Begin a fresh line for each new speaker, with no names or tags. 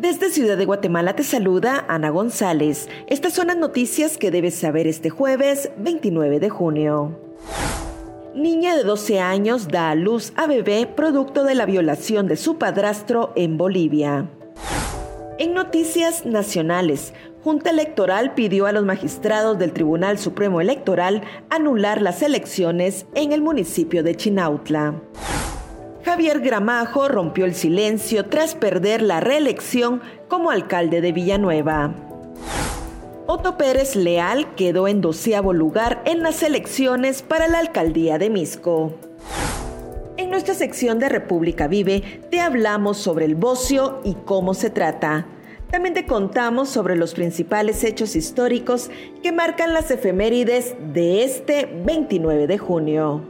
Desde Ciudad de Guatemala te saluda Ana González. Estas son las noticias que debes saber este jueves 29 de junio. Niña de 12 años da a luz a bebé producto de la violación de su padrastro en Bolivia. En noticias nacionales, Junta Electoral pidió a los magistrados del Tribunal Supremo Electoral anular las elecciones en el municipio de Chinautla. Javier Gramajo rompió el silencio tras perder la reelección como alcalde de Villanueva. Otto Pérez Leal quedó en doceavo lugar en las elecciones para la alcaldía de Misco. En nuestra sección de República Vive te hablamos sobre el bocio y cómo se trata. También te contamos sobre los principales hechos históricos que marcan las efemérides de este 29 de junio.